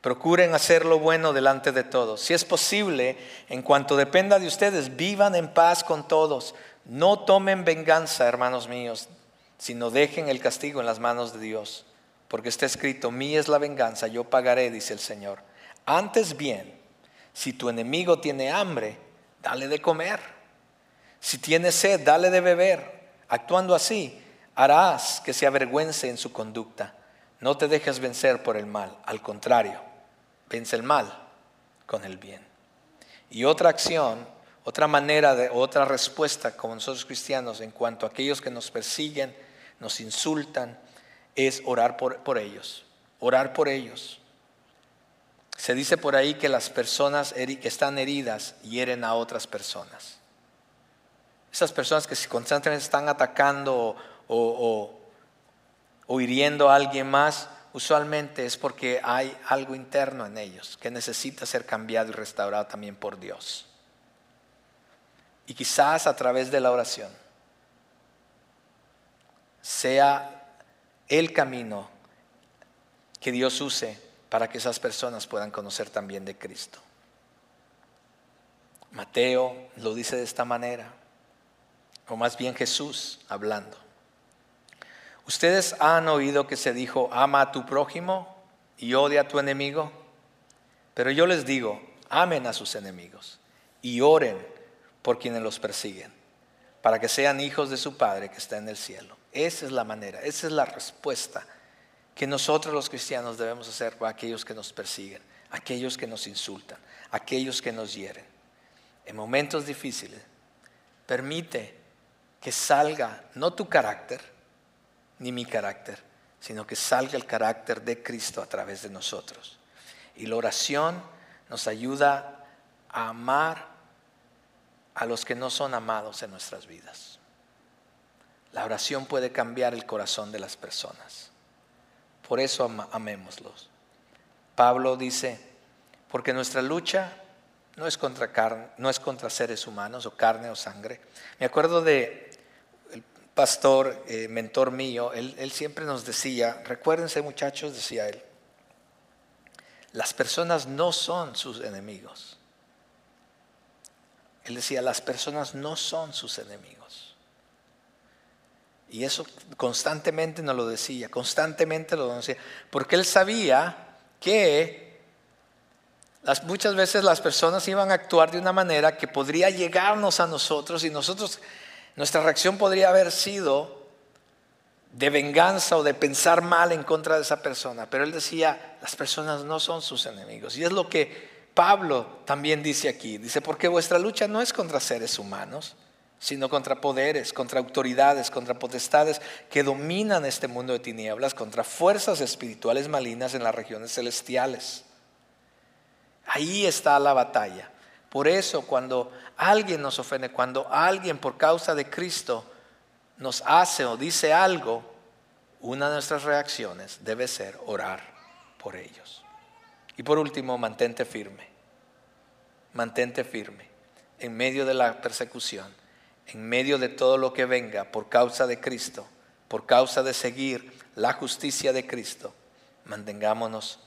procuren hacer lo bueno delante de todos. Si es posible, en cuanto dependa de ustedes, vivan en paz con todos. No tomen venganza, hermanos míos, sino dejen el castigo en las manos de Dios. Porque está escrito, mí es la venganza, yo pagaré, dice el Señor. Antes bien, si tu enemigo tiene hambre, dale de comer. Si tiene sed, dale de beber. Actuando así, harás que se avergüence en su conducta. No te dejes vencer por el mal, al contrario, vence el mal con el bien. Y otra acción, otra manera de otra respuesta como nosotros cristianos en cuanto a aquellos que nos persiguen, nos insultan, es orar por, por ellos, orar por ellos. Se dice por ahí que las personas que están heridas hieren a otras personas. Esas personas que constantemente están atacando o, o, hiriendo a alguien más, usualmente es porque hay algo interno en ellos que necesita ser cambiado y restaurado también por Dios. Y quizás a través de la oración sea el camino que Dios use para que esas personas puedan conocer también de Cristo. Mateo lo dice de esta manera o más bien Jesús hablando. Ustedes han oído que se dijo, ama a tu prójimo y odia a tu enemigo. Pero yo les digo, amen a sus enemigos y oren por quienes los persiguen, para que sean hijos de su Padre que está en el cielo. Esa es la manera, esa es la respuesta que nosotros los cristianos debemos hacer para aquellos que nos persiguen, aquellos que nos insultan, aquellos que nos hieren. En momentos difíciles, permite que salga no tu carácter, ni mi carácter, sino que salga el carácter de Cristo a través de nosotros. Y la oración nos ayuda a amar a los que no son amados en nuestras vidas. La oración puede cambiar el corazón de las personas. Por eso amémoslos. Pablo dice, porque nuestra lucha no es contra carne, no es contra seres humanos o carne o sangre. Me acuerdo de pastor, eh, mentor mío, él, siempre nos decía, recuérdense muchachos, decía él, las personas no son sus enemigos. Él decía, las personas no son sus enemigos. Y eso constantemente nos lo decía, constantemente lo decía, porque él sabía que muchas veces las personas iban a actuar de una manera que podría llegarnos a nosotros y nosotros, nuestra reacción podría haber sido de venganza o de pensar mal en contra de esa persona. Pero él decía, las personas no son sus enemigos. Y es lo que Pablo también dice aquí. Dice, porque vuestra lucha no es contra seres humanos, sino contra poderes, contra autoridades, contra potestades que dominan este mundo de tinieblas, contra fuerzas espirituales malignas en las regiones celestiales. Ahí está la batalla. Por eso cuando alguien nos ofende, cuando alguien por causa de Cristo nos hace o dice algo, una de nuestras reacciones debe ser orar por ellos. Y por último, mantente firme. Mantente firme en medio de la persecución, en medio de todo lo que venga por causa de Cristo, por causa de seguir la justicia de Cristo. Mantengámonos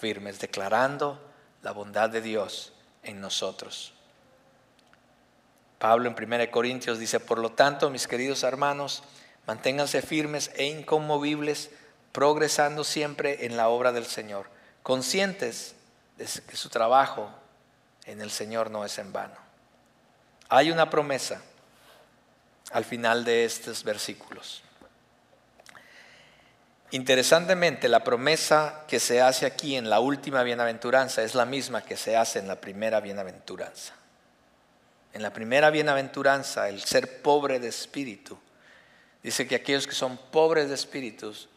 firmes, declarando la bondad de Dios en nosotros. Pablo en 1 Corintios dice, por lo tanto, mis queridos hermanos, manténganse firmes e inconmovibles, progresando siempre en la obra del Señor, conscientes de que su trabajo en el Señor no es en vano. Hay una promesa al final de estos versículos. Interesantemente, la promesa que se hace aquí en la última bienaventuranza es la misma que se hace en la primera bienaventuranza. En la primera bienaventuranza, el ser pobre de espíritu, dice que aquellos que son pobres de espíritus,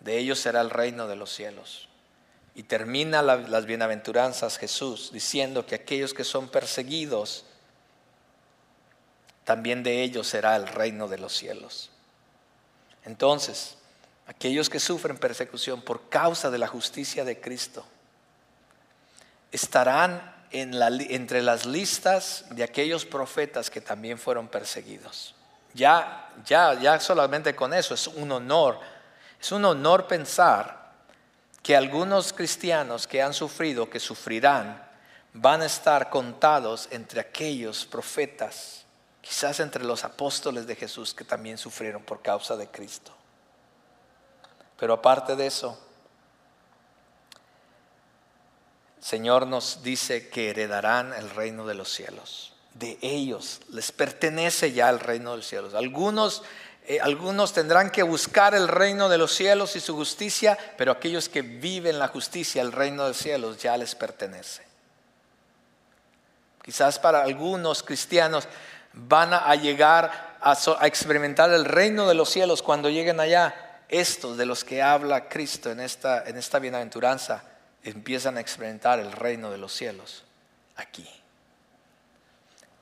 de ellos será el reino de los cielos. Y termina las bienaventuranzas Jesús diciendo que aquellos que son perseguidos, también de ellos será el reino de los cielos. Entonces, aquellos que sufren persecución por causa de la justicia de Cristo, estarán entre las listas de aquellos profetas que también fueron perseguidos. Ya, ya, ya solamente con eso es un honor. Es un honor pensar que algunos cristianos que han sufrido, que sufrirán, van a estar contados entre aquellos profetas, quizás entre los apóstoles de Jesús que también sufrieron por causa de Cristo. Pero aparte de eso, Señor nos dice que heredarán el reino de los cielos. De ellos les pertenece ya el reino de los cielos. Algunos, eh, algunos tendrán que buscar el reino de los cielos y su justicia, pero aquellos que viven la justicia, el reino de los cielos ya les pertenece. Quizás para algunos cristianos van a llegar a experimentar el reino de los cielos cuando lleguen allá. Estos de los que habla Cristo en esta, en esta bienaventuranza empiezan a experimentar el reino de los cielos aquí.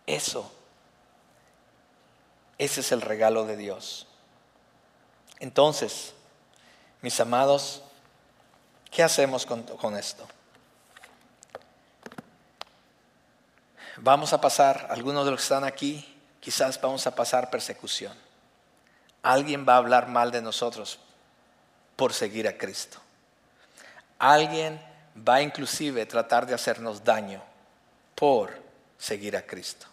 Eso, ese es el regalo de Dios. Entonces, mis amados, ¿qué hacemos con, con esto? Vamos a pasar, algunos de los que están aquí, quizás vamos a pasar persecución. Alguien va a hablar mal de nosotros por seguir a Cristo. Alguien va inclusive a tratar de hacernos daño por seguir a Cristo.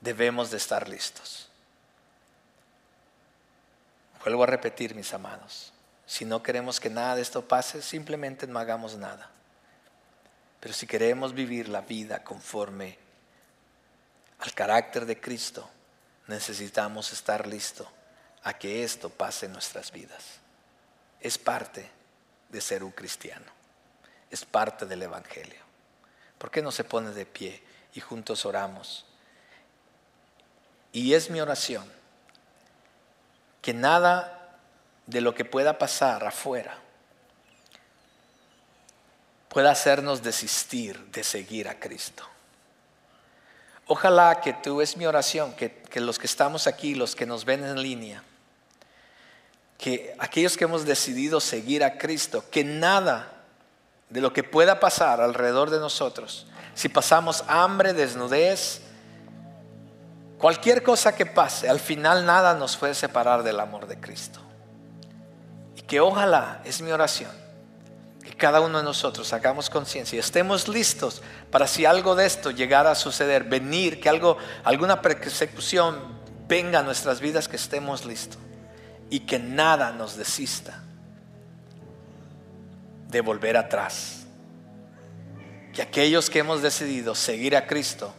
Debemos de estar listos. Vuelvo a repetir, mis amados, si no queremos que nada de esto pase, simplemente no hagamos nada. Pero si queremos vivir la vida conforme al carácter de Cristo, necesitamos estar listos a que esto pase en nuestras vidas. Es parte de ser un cristiano. Es parte del Evangelio. ¿Por qué no se pone de pie y juntos oramos? Y es mi oración que nada de lo que pueda pasar afuera pueda hacernos desistir de seguir a Cristo. Ojalá que tú es mi oración, que, que los que estamos aquí, los que nos ven en línea, que aquellos que hemos decidido seguir a Cristo, que nada de lo que pueda pasar alrededor de nosotros, si pasamos hambre, desnudez, cualquier cosa que pase, al final nada nos puede separar del amor de Cristo. Y que ojalá, es mi oración, que cada uno de nosotros hagamos conciencia y estemos listos para si algo de esto llegara a suceder, venir, que algo, alguna persecución venga a nuestras vidas, que estemos listos y que nada nos desista de volver atrás. Que aquellos que hemos decidido seguir a Cristo,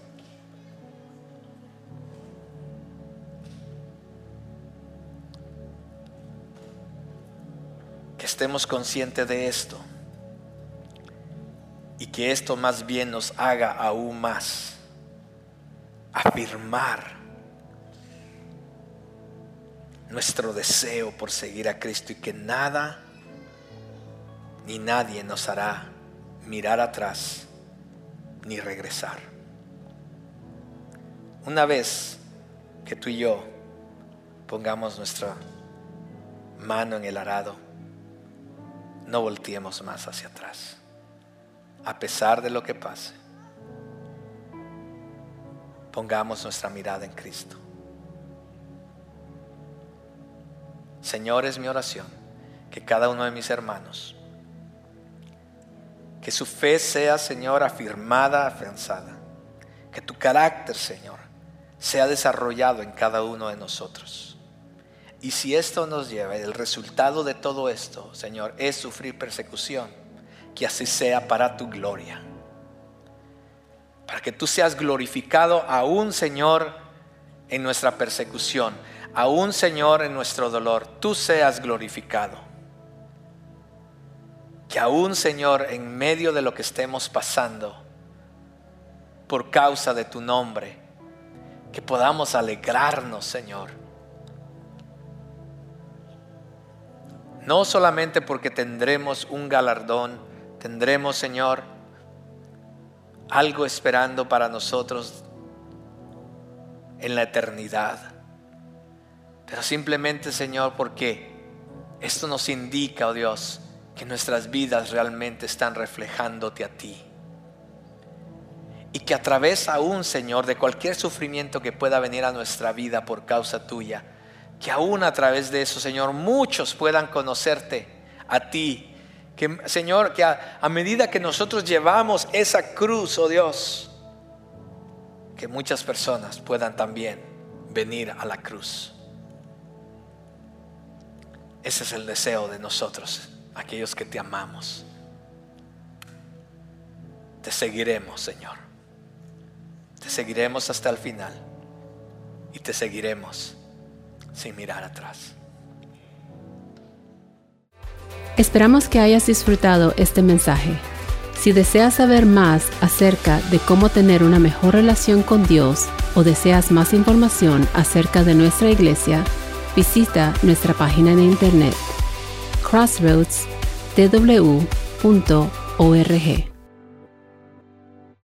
que estemos conscientes de esto y que esto más bien nos haga aún más afirmar nuestro deseo por seguir a Cristo y que nada ni nadie nos hará mirar atrás ni regresar. Una vez que tú y yo pongamos nuestra mano en el arado, no volteemos más hacia atrás, a pesar de lo que pase. Pongamos nuestra mirada en Cristo. Señor, es mi oración que cada uno de mis hermanos, que su fe sea, Señor, afirmada, afianzada, que tu carácter, Señor, sea desarrollado en cada uno de nosotros. Y si esto nos lleva, el resultado de todo esto, Señor, es sufrir persecución, que así sea para tu gloria. Para que tú seas glorificado aún, Señor, en nuestra persecución aún Señor en nuestro dolor, tú seas glorificado. Que aún Señor en medio de lo que estemos pasando, por causa de tu nombre, que podamos alegrarnos Señor. No solamente porque tendremos un galardón, tendremos Señor algo esperando para nosotros en la eternidad pero simplemente, Señor, porque esto nos indica, oh Dios, que nuestras vidas realmente están reflejándote a ti. Y que a través aún, Señor, de cualquier sufrimiento que pueda venir a nuestra vida por causa tuya, que aún a través de eso, Señor, muchos puedan conocerte a ti. Que, Señor, que a, a medida que nosotros llevamos esa cruz, oh Dios, que muchas personas puedan también venir a la cruz. Ese es el deseo de nosotros, aquellos que te amamos. Te seguiremos, Señor. Te seguiremos hasta el final. Y te seguiremos sin mirar atrás. Esperamos que hayas disfrutado este mensaje. Si deseas saber más acerca de cómo tener una mejor relación con Dios o deseas más información acerca de nuestra iglesia, visita nuestra página de internet crossroadstw.org.